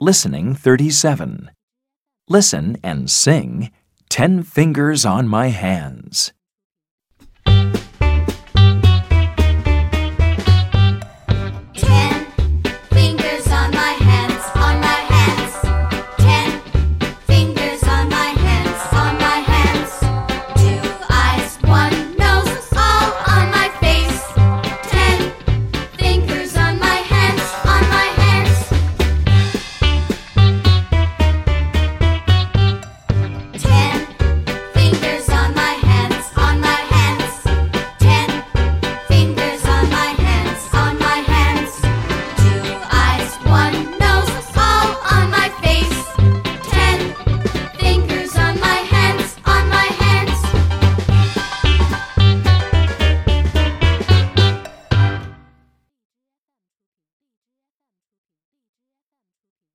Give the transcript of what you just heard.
Listening 37. Listen and sing Ten Fingers on My hand.